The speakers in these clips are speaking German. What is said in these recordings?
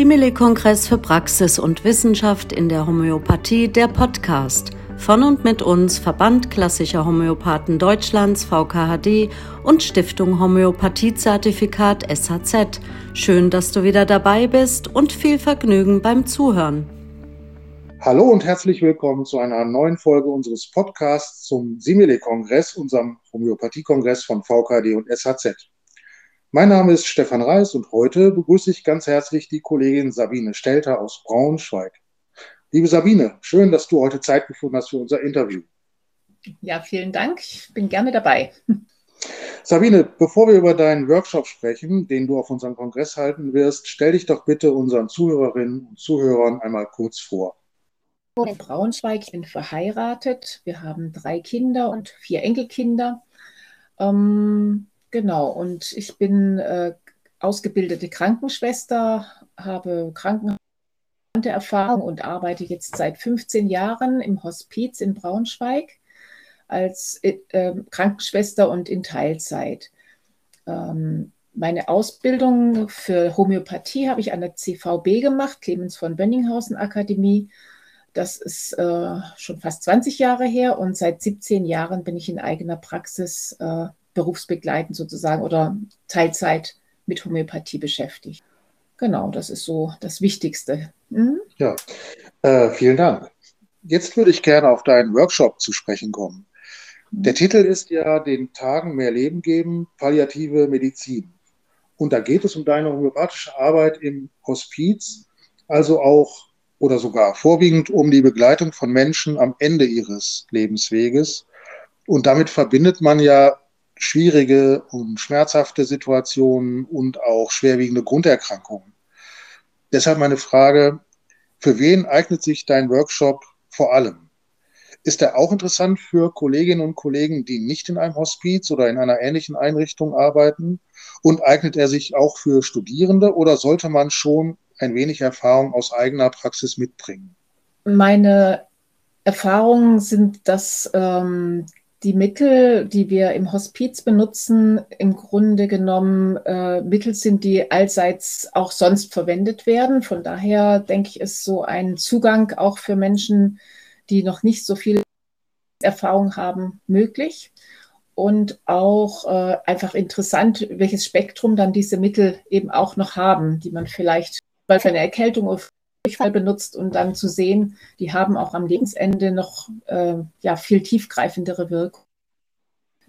Simile-Kongress für Praxis und Wissenschaft in der Homöopathie, der Podcast. Von und mit uns Verband Klassischer Homöopathen Deutschlands VKHD und Stiftung Homöopathiezertifikat SHZ. Schön, dass du wieder dabei bist und viel Vergnügen beim Zuhören. Hallo und herzlich willkommen zu einer neuen Folge unseres Podcasts zum Simile-Kongress, unserem Homöopathie-Kongress von VKD und SHZ. Mein Name ist Stefan Reis und heute begrüße ich ganz herzlich die Kollegin Sabine Stelter aus Braunschweig. Liebe Sabine, schön, dass du heute Zeit gefunden hast für unser Interview. Ja, vielen Dank. Ich bin gerne dabei. Sabine, bevor wir über deinen Workshop sprechen, den du auf unserem Kongress halten wirst, stell dich doch bitte unseren Zuhörerinnen und Zuhörern einmal kurz vor. In Braunschweig, ich bin verheiratet. Wir haben drei Kinder und vier Enkelkinder. Ähm, Genau, und ich bin äh, ausgebildete Krankenschwester, habe Krankenhauserfahrung und arbeite jetzt seit 15 Jahren im Hospiz in Braunschweig als äh, ähm, Krankenschwester und in Teilzeit. Ähm, meine Ausbildung für Homöopathie habe ich an der CVB gemacht, Clemens von Bönninghausen Akademie. Das ist äh, schon fast 20 Jahre her und seit 17 Jahren bin ich in eigener Praxis äh, berufsbegleitend sozusagen oder Teilzeit mit Homöopathie beschäftigt. Genau, das ist so das Wichtigste. Mhm. Ja, äh, vielen Dank. Jetzt würde ich gerne auf deinen Workshop zu sprechen kommen. Mhm. Der Titel ist ja Den Tagen mehr Leben geben, palliative Medizin. Und da geht es um deine homöopathische Arbeit im Hospiz, also auch oder sogar vorwiegend um die Begleitung von Menschen am Ende ihres Lebensweges. Und damit verbindet man ja schwierige und schmerzhafte Situationen und auch schwerwiegende Grunderkrankungen. Deshalb meine Frage, für wen eignet sich dein Workshop vor allem? Ist er auch interessant für Kolleginnen und Kollegen, die nicht in einem Hospiz oder in einer ähnlichen Einrichtung arbeiten? Und eignet er sich auch für Studierende oder sollte man schon ein wenig Erfahrung aus eigener Praxis mitbringen? Meine Erfahrungen sind, dass ähm, die Mittel, die wir im Hospiz benutzen, im Grunde genommen äh, Mittel sind, die allseits auch sonst verwendet werden. Von daher denke ich, ist so ein Zugang auch für Menschen, die noch nicht so viel Erfahrung haben, möglich. Und auch äh, einfach interessant, welches Spektrum dann diese Mittel eben auch noch haben, die man vielleicht mal für eine Erkältung oder Durchfall benutzt und dann zu sehen, die haben auch am Lebensende noch äh, ja, viel tiefgreifendere Wirkung.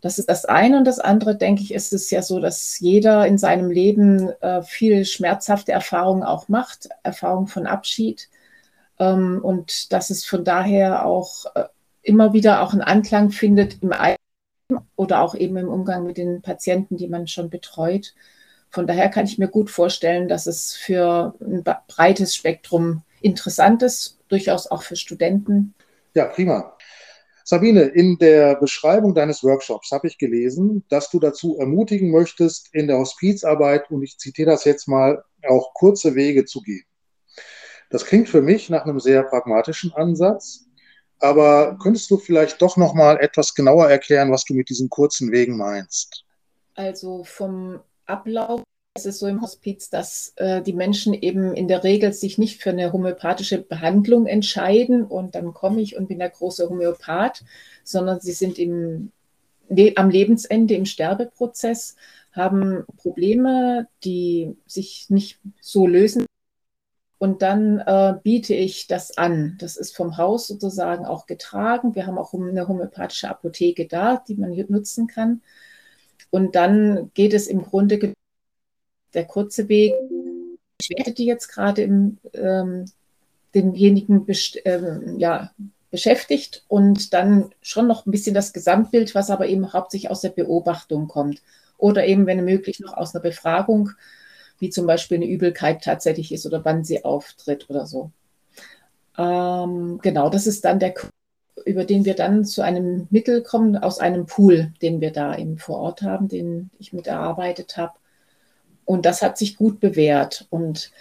Das ist das eine. Und das andere, denke ich, ist es ja so, dass jeder in seinem Leben äh, viel schmerzhafte Erfahrungen auch macht, Erfahrungen von Abschied. Ähm, und dass es von daher auch äh, immer wieder auch einen Anklang findet im Eigen oder auch eben im Umgang mit den Patienten, die man schon betreut. Von daher kann ich mir gut vorstellen, dass es für ein breites Spektrum interessant ist, durchaus auch für Studenten. Ja, prima. Sabine, in der Beschreibung deines Workshops habe ich gelesen, dass du dazu ermutigen möchtest, in der Hospizarbeit, und ich zitiere das jetzt mal, auch kurze Wege zu gehen. Das klingt für mich nach einem sehr pragmatischen Ansatz, aber könntest du vielleicht doch noch mal etwas genauer erklären, was du mit diesen kurzen Wegen meinst? Also vom Ablauf ist es so im Hospiz, dass äh, die Menschen eben in der Regel sich nicht für eine homöopathische Behandlung entscheiden und dann komme ich und bin der große Homöopath, sondern sie sind im, le am Lebensende im Sterbeprozess, haben Probleme, die sich nicht so lösen. Und dann äh, biete ich das an. Das ist vom Haus sozusagen auch getragen. Wir haben auch eine homöopathische Apotheke da, die man nutzen kann. Und dann geht es im Grunde der kurze Weg. Ich die jetzt gerade im, ähm, denjenigen ähm, ja, beschäftigt und dann schon noch ein bisschen das Gesamtbild, was aber eben hauptsächlich aus der Beobachtung kommt. Oder eben, wenn möglich, noch aus einer Befragung, wie zum Beispiel eine Übelkeit tatsächlich ist oder wann sie auftritt oder so. Ähm, genau, das ist dann der über den wir dann zu einem Mittel kommen aus einem Pool, den wir da eben vor Ort haben, den ich mit erarbeitet habe. Und das hat sich gut bewährt. Und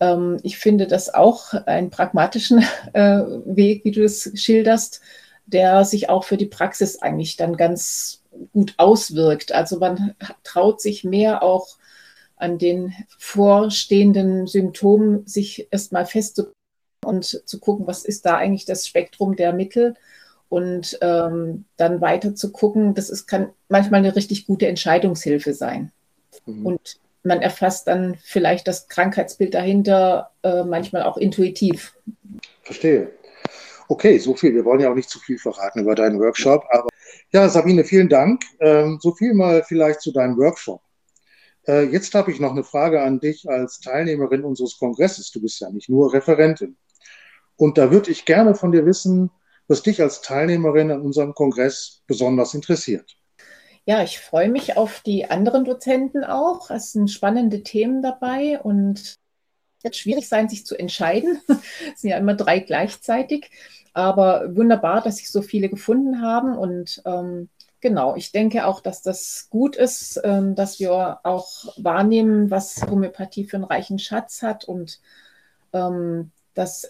ähm, ich finde das auch einen pragmatischen äh, Weg, wie du es schilderst, der sich auch für die Praxis eigentlich dann ganz gut auswirkt. Also man traut sich mehr auch an den vorstehenden Symptomen sich erstmal festzuhalten und zu gucken, was ist da eigentlich das Spektrum der Mittel und ähm, dann weiter zu gucken. Das ist, kann manchmal eine richtig gute Entscheidungshilfe sein. Mhm. Und man erfasst dann vielleicht das Krankheitsbild dahinter äh, manchmal auch intuitiv. Verstehe. Okay, so viel. Wir wollen ja auch nicht zu viel verraten über deinen Workshop. Aber ja, Sabine, vielen Dank. Ähm, so viel mal vielleicht zu deinem Workshop. Äh, jetzt habe ich noch eine Frage an dich als Teilnehmerin unseres Kongresses. Du bist ja nicht nur Referentin. Und da würde ich gerne von dir wissen, was dich als Teilnehmerin an unserem Kongress besonders interessiert. Ja, ich freue mich auf die anderen Dozenten auch. Es sind spannende Themen dabei und es wird schwierig sein, sich zu entscheiden. Es sind ja immer drei gleichzeitig. Aber wunderbar, dass sich so viele gefunden haben. Und ähm, genau, ich denke auch, dass das gut ist, ähm, dass wir auch wahrnehmen, was Homöopathie für einen reichen Schatz hat und ähm, dass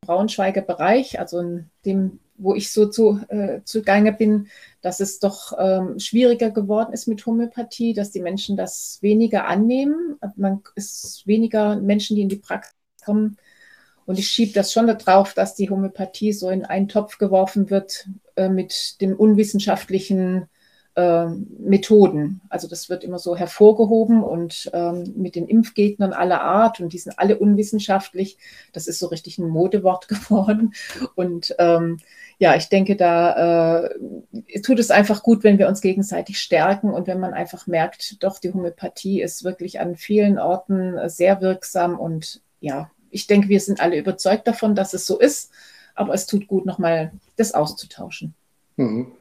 Braunschweiger Bereich, also in dem wo ich so zu, äh, zugange bin, dass es doch ähm, schwieriger geworden ist mit Homöopathie, dass die Menschen das weniger annehmen. Man ist weniger Menschen, die in die Praxis kommen. Und ich schiebe das schon darauf, dass die Homöopathie so in einen Topf geworfen wird äh, mit dem unwissenschaftlichen Methoden. Also das wird immer so hervorgehoben und ähm, mit den Impfgegnern aller Art und die sind alle unwissenschaftlich. Das ist so richtig ein Modewort geworden. Und ähm, ja, ich denke, da äh, tut es einfach gut, wenn wir uns gegenseitig stärken und wenn man einfach merkt, doch, die Homöopathie ist wirklich an vielen Orten sehr wirksam und ja, ich denke, wir sind alle überzeugt davon, dass es so ist, aber es tut gut, nochmal das auszutauschen. Mhm.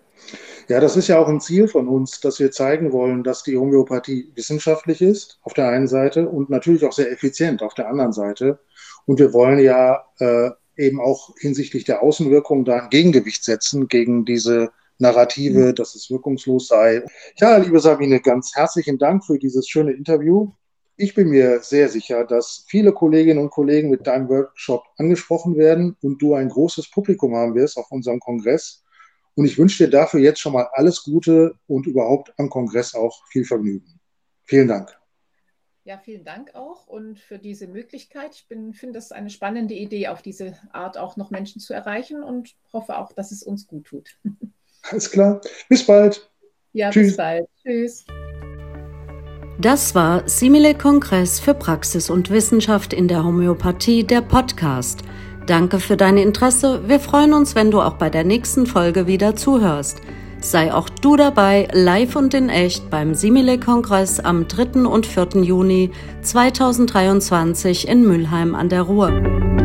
Ja, das ist ja auch ein Ziel von uns, dass wir zeigen wollen, dass die Homöopathie wissenschaftlich ist, auf der einen Seite, und natürlich auch sehr effizient auf der anderen Seite. Und wir wollen ja äh, eben auch hinsichtlich der Außenwirkung da ein Gegengewicht setzen gegen diese Narrative, mhm. dass es wirkungslos sei. Ja, liebe Sabine, ganz herzlichen Dank für dieses schöne Interview. Ich bin mir sehr sicher, dass viele Kolleginnen und Kollegen mit deinem Workshop angesprochen werden und du ein großes Publikum haben wirst auf unserem Kongress. Und ich wünsche dir dafür jetzt schon mal alles Gute und überhaupt am Kongress auch viel Vergnügen. Vielen Dank. Ja, vielen Dank auch und für diese Möglichkeit. Ich finde das eine spannende Idee, auf diese Art auch noch Menschen zu erreichen und hoffe auch, dass es uns gut tut. Alles klar. Bis bald. Ja, Tschüss. bis bald. Tschüss. Das war Simile Kongress für Praxis und Wissenschaft in der Homöopathie, der Podcast. Danke für dein Interesse. Wir freuen uns, wenn du auch bei der nächsten Folge wieder zuhörst. Sei auch du dabei, live und in echt beim Simile-Kongress am 3. und 4. Juni 2023 in Mülheim an der Ruhr.